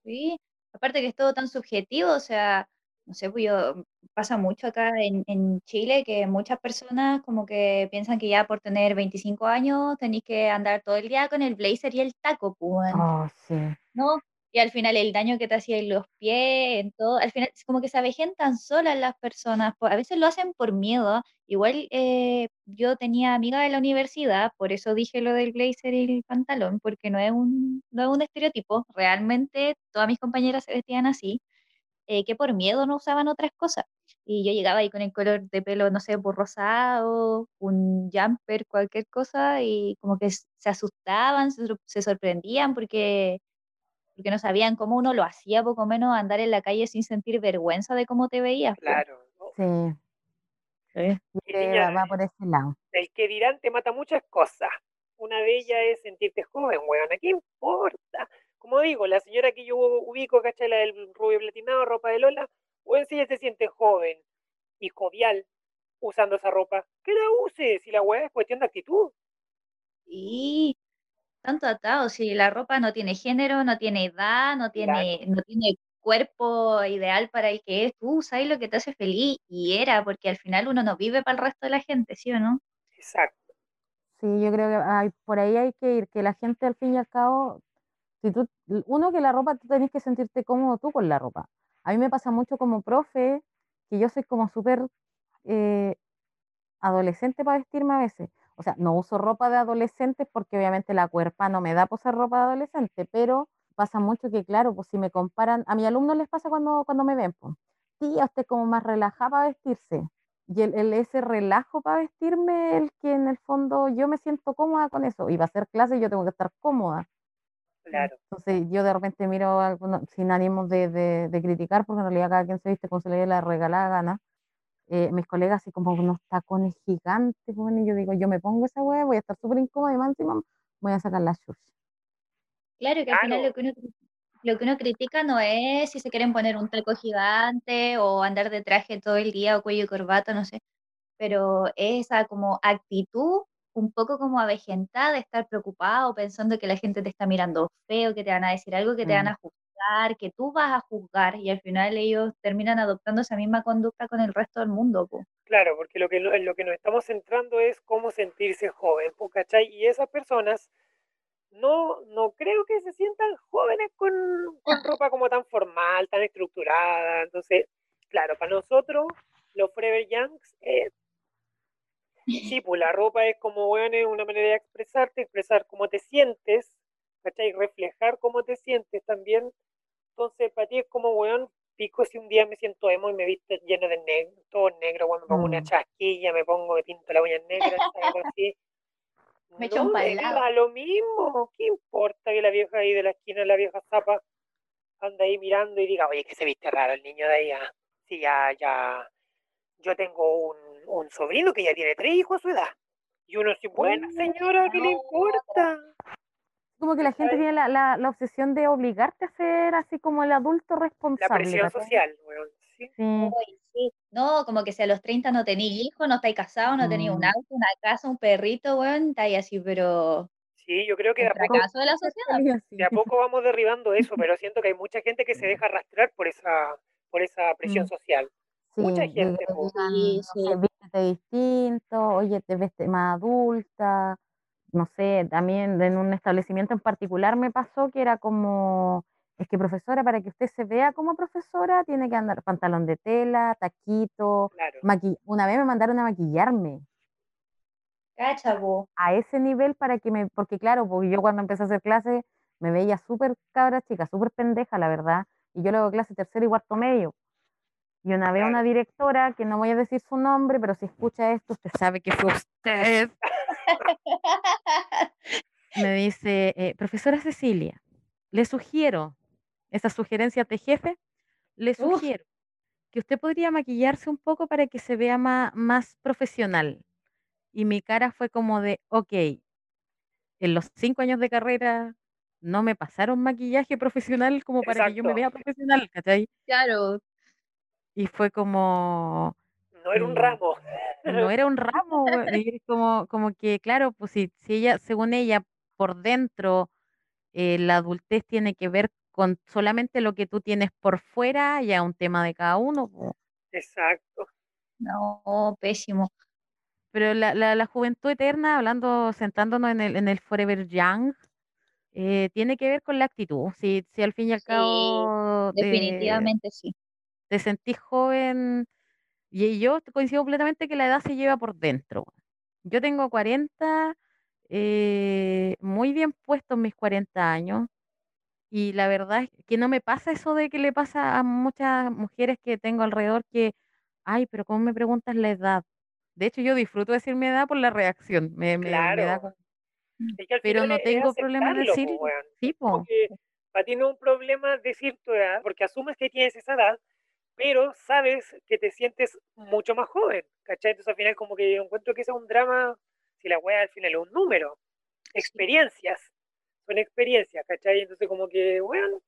Sí, aparte que es todo tan subjetivo, o sea, no sé, pues yo, pasa mucho acá en, en, Chile que muchas personas como que piensan que ya por tener 25 años tenéis que andar todo el día con el blazer y el taco, pues. Oh, sí. ¿No? Y al final el daño que te hacía en los pies, en todo, al final es como que se avejentan solas las personas, a veces lo hacen por miedo. Igual eh, yo tenía amiga de la universidad, por eso dije lo del blazer y el pantalón, porque no es un, no es un estereotipo, realmente todas mis compañeras se vestían así eh, que por miedo no usaban otras cosas. Y yo llegaba ahí con el color de pelo, no sé, por rosado, un jumper, cualquier cosa, y como que se asustaban, se, sorprendían porque, porque no sabían cómo uno lo hacía, poco menos andar en la calle sin sentir vergüenza de cómo te veías. Claro. Sí. va por ese lado. El que dirán te mata muchas cosas. Una de ellas es sentirte joven, weón. ¿A qué importa? como digo, la señora que yo ubico, ¿cachai? La del rubio platinado, ropa de Lola, o en sí ella se siente joven y jovial usando esa ropa, que la use, si la weá es cuestión de actitud. Y tanto atado, si la ropa no tiene género, no tiene edad, no tiene, no tiene cuerpo ideal para el que es, tú sabes lo que te hace feliz y era, porque al final uno no vive para el resto de la gente, ¿sí o no? Exacto. Sí, yo creo que hay, por ahí hay que ir, que la gente al fin y al cabo uno que la ropa tú tenés que sentirte cómodo tú con la ropa. A mí me pasa mucho como profe, que yo soy como súper eh, adolescente para vestirme a veces. O sea, no uso ropa de adolescentes porque obviamente la cuerpa no me da por ser ropa de adolescente, pero pasa mucho que, claro, pues si me comparan, a mis alumnos les pasa cuando, cuando me ven, pues, sí, usted como más relajada para vestirse. Y el, ese relajo para vestirme, el que en el fondo yo me siento cómoda con eso. Y va a ser clase y yo tengo que estar cómoda. Claro. Entonces yo de repente miro sin ánimos de, de, criticar, porque en realidad cada quien se viste como se le la regalada gana. Eh, mis colegas así como unos tacones gigantes, y yo digo, yo me pongo esa hueá, voy a estar súper incómoda y más encima voy a sacar la church. Claro, que al final lo que, uno, lo que uno critica no es si se quieren poner un taco gigante o andar de traje todo el día o cuello y corbata, no sé, pero esa como actitud un poco como avejentada de estar preocupado, pensando que la gente te está mirando feo, que te van a decir algo, que te van mm. a juzgar, que tú vas a juzgar, y al final ellos terminan adoptando esa misma conducta con el resto del mundo. Claro, porque lo que, en lo que nos estamos centrando es cómo sentirse joven, ¿cachai? Y esas personas no, no creo que se sientan jóvenes con, con [LAUGHS] ropa como tan formal, tan estructurada. Entonces, claro, para nosotros, los Forever Youngs, eh, [LAUGHS] Sí, pues la ropa es como, bueno, es una manera de expresarte, expresar cómo te sientes, ¿cachai? Reflejar cómo te sientes también. Entonces, para ti es como, weón, pico si un día me siento emo y me viste lleno de negro, todo negro, weón, me pongo una Mm. chasquilla, me pongo, me pinto la uña negra, [LAUGHS] algo así. Me No, me da lo mismo, ¿qué importa que la vieja ahí de la esquina, la vieja zapa, anda ahí mirando y diga, oye, que se viste raro el niño de ahí, ah? Sí, ya, ya, yo tengo un, un sobrino que ya tiene tres hijos a su edad. Y uno así, buena señora, ¿qué le importa? Como que la gente ¿Cachai? tiene la, la, la obsesión de obligarte a ser así como el adulto La responsable. presión ¿cachai? social, weón. Sí, Sí. Uy, sí. No, como que si a los 30 no tenéis hijos, no estáis casados, no tenéis un Mm. auto, una casa, un perrito, weón, estáis así, pero sí, yo creo que de a poco, de la sociedad. de a poco vamos derribando eso, pero siento que hay mucha gente que se deja arrastrar por esa, por esa presión Mm. social. Sí, Mucha gente, te po. digan, Sí, no sí. sé, distinto, oye, te ves más adulta, no sé, también en un establecimiento en particular me pasó que era como, es que profesora, para que usted se vea como profesora, tiene que andar pantalón de tela, taquito, Claro. maqui- una vez me mandaron a maquillarme Cacha, a ese nivel para que me, porque claro, porque yo cuando empecé a hacer clases me veía súper cabra chica, súper pendeja, la verdad, y yo luego clase tercero y cuarto medio. Y una vez una directora, que no voy a decir su nombre, pero si escucha esto, usted sabe que fue usted, [LAUGHS] me dice, eh, profesora Cecilia, le sugiero, esas sugerencias de jefe, le Uf. sugiero que usted podría maquillarse un poco para que se vea más, más profesional. Y mi cara fue como de, ok, en los cinco años de carrera no me pasaron maquillaje profesional como para que yo me vea profesional, ¿cachai? Claro, Y fue como, No era un ramo. no era un [LAUGHS] ramo, y como, como que, claro, pues si, si ella, según ella, por dentro, eh, la adultez tiene que ver con solamente lo que tú tienes por fuera, ya un tema de cada uno. Exacto. no, pésimo. pero la, la, la juventud eterna, hablando, sentándonos en el, en el Forever Young, eh, tiene que ver con la actitud. Si, si al fin y al Sí, cabo te, definitivamente sí. te sentís joven, y yo coincido completamente que la edad se lleva por dentro. Yo tengo 40, eh, muy bien puestos mis 40 años, y la verdad es que no me pasa eso de que le pasa a muchas mujeres que tengo alrededor que, ay, pero ¿cómo me preguntas la edad? De hecho, yo disfruto decir mi edad por la reacción, me, me, me da Claro. Es que pero no tengo problema aceptarlo, decir, weón. sí, Como po, que para ti no es un problema decir tu edad, porque asumes que tienes esa edad, pero sabes que te sientes mucho más joven, ¿cachai? Entonces al final como que yo encuentro que eso es un drama, si la wea al final es un número, experiencias, son experiencias, ¿cachai? Entonces como que, bueno,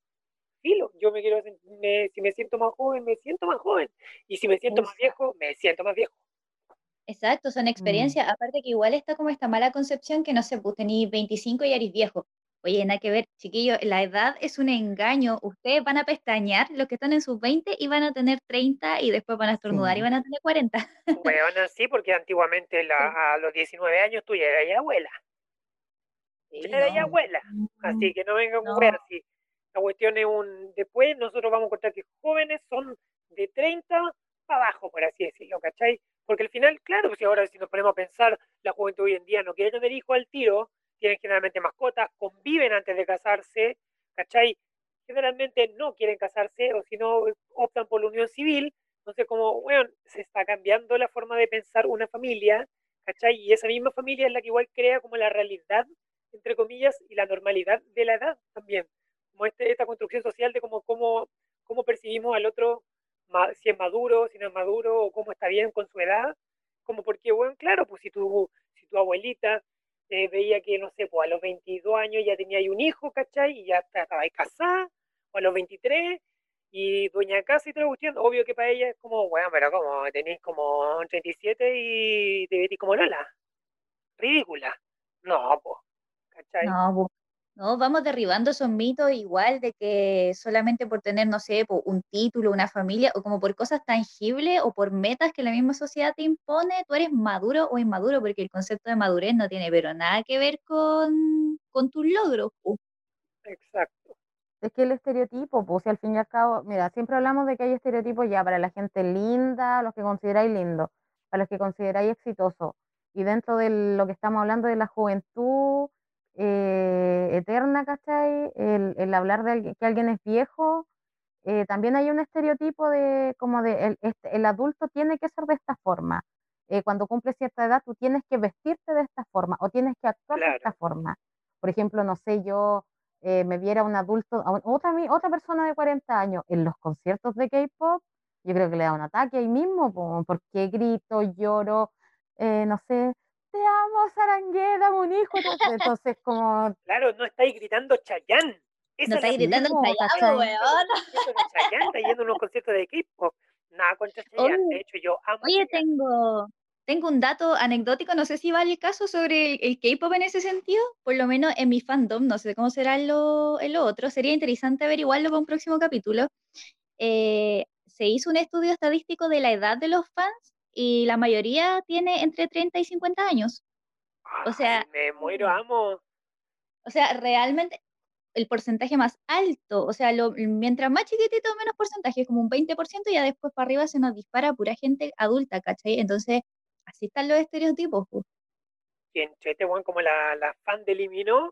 filo, yo me quiero, me- si me siento más joven, me siento más joven, y si me siento más viejo, me siento más viejo. Exacto, son mm, experiencias. Aparte que igual está como esta mala concepción que no sé, pues tenéis 25 y eres viejo. Oye, nada que ver, chiquillos, la edad es un engaño. Ustedes van a pestañear, los que están en sus 20 y van a tener 30 y después van a estornudar y van a tener 40. Bueno, sí, porque antiguamente la- a los 19 años tú ya eras ya abuela. Sí, Ya eras ya abuela. Así que no vengan no, weas así. La cuestión es un. Después nosotros vamos a contar que jóvenes son de 30 para abajo, por así decirlo, ¿cachai? Porque al final, claro, si ahora si nos ponemos a pensar, la juventud hoy en día no quiere tener hijos al tiro, tienen generalmente mascotas, conviven antes de casarse, ¿cachai? Generalmente no quieren casarse o si no optan por la unión civil. Entonces, como, bueno, se está cambiando la forma de pensar una familia, ¿cachai? Y esa misma familia es la que igual crea como la realidad, entre comillas, y la normalidad de la edad también. Como este, esta construcción social de cómo, cómo, cómo percibimos al otro, si es maduro, si no es maduro, o cómo está bien con su edad. Como porque, bueno, claro, pues si tu, si tu abuelita eh, veía que, no sé, pues a los 22 años ya tenía un hijo, ¿cachai? Y ya estaba casada, o a los 23, y de casa y toda la cuestión, obvio que para ella es como, bueno, pero como tenéis como 37 y te metís como Lola. Ridícula. No, pues, ¿cachai? no, bu- no, vamos derribando esos mitos igual de que solamente por tener, no sé, po, un título, una familia, o como por cosas tangibles o por metas que la misma sociedad te impone, tú eres maduro o inmaduro, porque el concepto de madurez no tiene pero nada que ver con, con tus logros. po. Exacto. Es que el estereotipo, pues si al fin y al cabo, mira, siempre hablamos de que hay estereotipos ya para la gente linda, los que consideráis lindo, para los que consideráis exitoso. Y dentro de lo que estamos hablando de la juventud, eh, eterna, ¿cachai? El, el hablar de alguien- que alguien es viejo, eh, también hay un estereotipo de como de el, este- el adulto tiene que ser de esta forma. Eh, cuando cumple cierta edad, tú tienes que vestirte de esta forma o tienes que actuar de esta forma. Por ejemplo, no sé, yo eh, me viera un adulto, a un- otra, otra persona de 40 años en los conciertos de K-pop, yo creo que le da un ataque ahí mismo, po, porque grito, lloro, eh, no sé, te amo, Sarangué, dame un hijo. Entonces, entonces, como, Claro, no estáis gritando Chayán. Esa No estáis gritando ¿cachai? weón. Chayán está yendo a unos conciertos de K-pop. Nada contra Chayán. Oye, De hecho, yo amo Oye, Chayanne. tengo, tengo un dato anecdótico, no sé si vale el caso sobre el, el K-pop en ese sentido, por lo menos en mi fandom, no sé cómo será en lo, en lo otro, sería interesante averiguarlo para un próximo capítulo. Eh, se hizo un estudio estadístico de la edad de los fans y la mayoría tiene entre 30 y 50 años. O sea, Ay, me muero, amo. o sea, realmente el porcentaje más alto, o sea, lo- mientras más chiquitito, menos porcentaje, como un 20%, y ya después para arriba se nos dispara pura gente adulta, ¿cachai? Entonces, así están los estereotipos. po. Quien chete, weón, como la, la fan de Eliminó.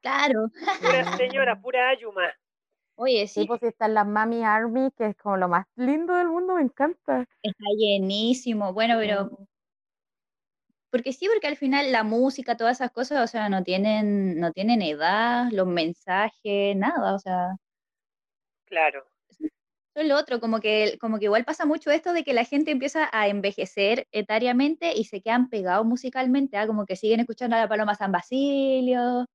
Claro, Pura [LAUGHS] señora, pura Ayuma. Oye, Sí, sí, pues están las Mami Army, que es como lo más lindo del mundo, me encanta. está llenísimo. Bueno, pero porque sí, porque al final la música, todas esas cosas, o sea, no tienen, no tienen edad, los mensajes, nada, o sea, Claro. eso es lo otro, como que, como que igual pasa mucho esto de que la gente empieza a envejecer etariamente y se quedan pegados musicalmente, ¿ah? como que siguen escuchando a la Paloma San Basilio,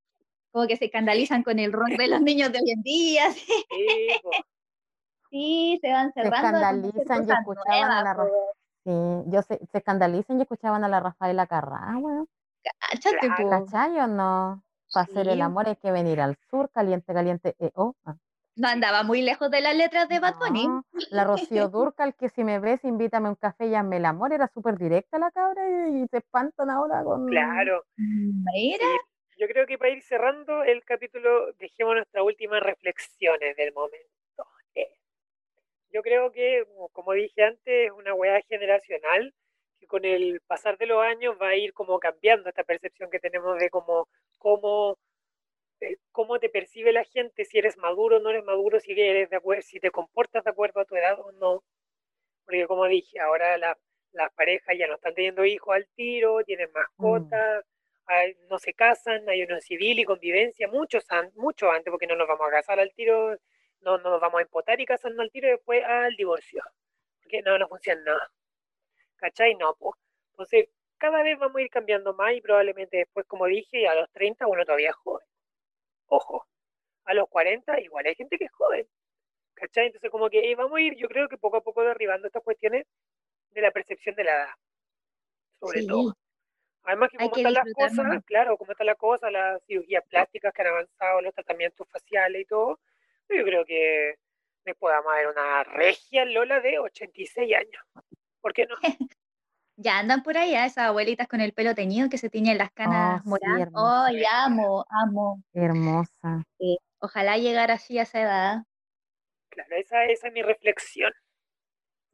como que se escandalizan con el rock de los [LAUGHS] niños de hoy en día, [LAUGHS] sí, se van Se cerrando conocer escandalizan y escuchaban a la Sí, yo se, se escandalizan y escuchaban a la Rafaela Carrá, weón. Cáchate, Claro. po. ¿Cachai o no? Para hacer el amor hay que venir al sur, caliente, caliente, eh, oh. ah. No andaba muy lejos de las letras de Bad Bunny. No, la Rocío [LAUGHS] Durcal, que si me ves, invítame a un café y hazme el amor, era súper directa la cabra y, y se espantan ahora con... Claro. Mira, Sí, yo creo que para ir cerrando el capítulo, dejemos nuestras últimas reflexiones del momento. Eh, Yo creo que, como- dije antes, es una weá generacional que con el pasar de los años va a ir como cambiando esta percepción que tenemos de cómo, cómo, eh, cómo te percibe la gente, si eres maduro o no eres maduro, si eres de acuerdo, si te comportas de acuerdo a tu edad o no. Porque como dije, ahora la- las parejas ya no están teniendo hijos al tiro, tienen mascotas, hay- no se casan, hay unión civil y convivencia, muchos, an- mucho antes, porque no nos vamos a casar al tiro, no, no nos vamos a empotar y casarnos al tiro y después al divorcio. Porque no, no funciona nada. ¿Cachai? No, pues. Entonces, cada vez vamos a ir cambiando más y probablemente después, como dije, a los 30 uno todavía es joven. Ojo, a los 40 igual hay gente que es joven. ¿Cachai? Entonces, como que eh, vamos a ir, yo creo que poco a poco derribando estas cuestiones de la percepción de la edad. Sobre sí, todo. Además que Hay como están las cosas, claro, como están las cosas, las cirugías plásticas que han avanzado, los tratamientos faciales y todo, yo creo que después vamos a ver una regia Lola de 86 años. ¿Por qué no? [LAUGHS] ya andan por ahí, ¿ah? esas abuelitas con el pelo teñido que se tiñen las canas sí, moradas. hermosa. ¡Ay, amo, amo! Hermosa. Sí, Ojalá llegar así a esa edad. Claro, esa, esa es mi reflexión.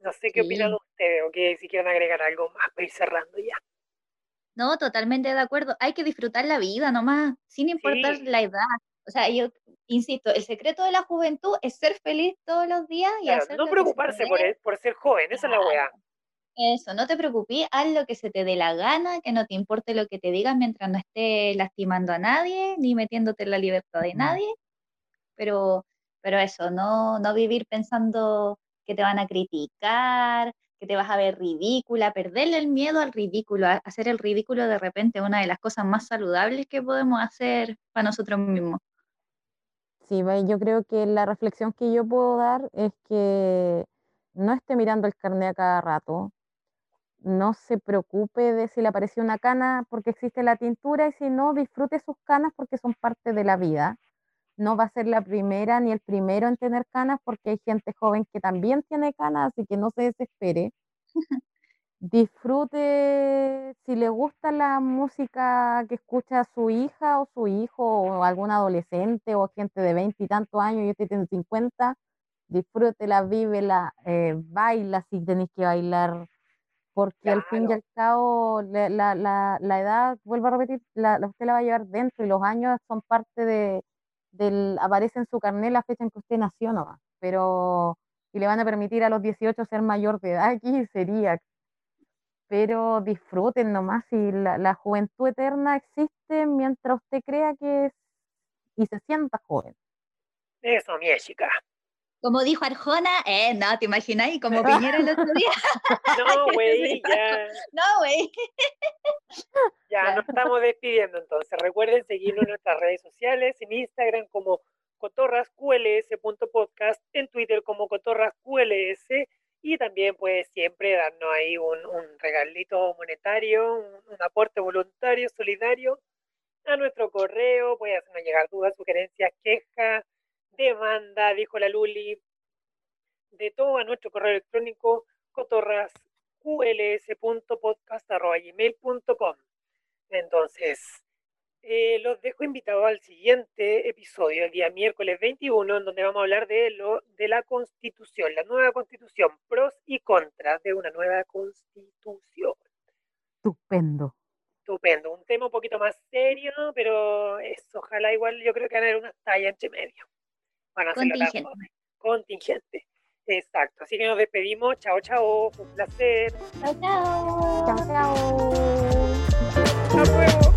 No sé qué Sí. opinan ustedes o que si quieren agregar algo más para ir cerrando ya. No, totalmente de acuerdo. Hay que disfrutar la vida nomás, sin importar Sí. la edad. O sea, yo insisto, el secreto de la juventud es ser feliz todos los días y Claro, hacer no preocuparse por, el- por ser joven, esa es la Claro. weá. Eso, no te preocupes, haz lo que se te dé la gana, que no te importe lo que te digan mientras no estés lastimando a nadie, ni metiéndote en la libertad de nadie. Pero, pero eso, no, no vivir pensando que te van a criticar, que te vas a ver ridícula, perderle el miedo al ridículo, a- hacer el ridículo de repente una de las cosas más saludables que podemos hacer para nosotros mismos. Sí, yo creo que la reflexión que yo puedo dar es que no esté mirando el carnet a cada rato, no se preocupe de si le apareció una cana porque existe la tintura y si no, disfrute sus canas porque son parte de la vida. No va a ser la primera ni el primero en tener canas porque hay gente joven que también tiene canas, así que no se desespere. [LAUGHS] Disfrute si le gusta la música que escucha su hija o su hijo o algún adolescente o gente de 20 y tantos años y usted tiene 50, disfrútela, vívela, eh, baila si tenéis que bailar porque al fin y al cabo la, la, la, la edad, vuelvo a repetir, la, la- usted la va a llevar dentro y los años son parte de, del, aparece en su carnet la fecha en que usted nació nomás, pero, y le van a permitir a los 18 ser mayor de edad aquí, sería, pero disfruten nomás y la, la juventud eterna existe mientras usted crea que es y se sienta joven. Eso, mi chica. Como dijo Arjona, eh, no, ¿te imagináis? Como Piñera el otro día. [LAUGHS] No, [LAUGHS] güey, [LAUGHS] ya, No, güey. ya nos estamos despidiendo entonces. Recuerden seguirnos en nuestras redes sociales, en Instagram como cotorrasqls.podcast, en Twitter como cotorrasqls y también pues siempre darnos ahí un, un regalito monetario, un, un aporte voluntario, solidario a nuestro correo, puede hacernos llegar dudas, sugerencias, quejas, demanda, dijo la Luli, de todo a nuestro correo electrónico cotorrasqls.podcast.gmail.com. Entonces, eh, los dejo invitados al siguiente episodio, el día miércoles 21, en donde vamos a hablar de, lo, de la constitución, la nueva constitución, pros y contras de una nueva constitución. Estupendo. Estupendo, un tema un poquito más serio, pero es, ojalá igual yo creo que van a haber una talla entre medio. Van a Contingente. Contingente. Exacto. Así que nos despedimos. Chao, chao. Fue un placer. Chao, chao. Chao, chao. Hasta luego.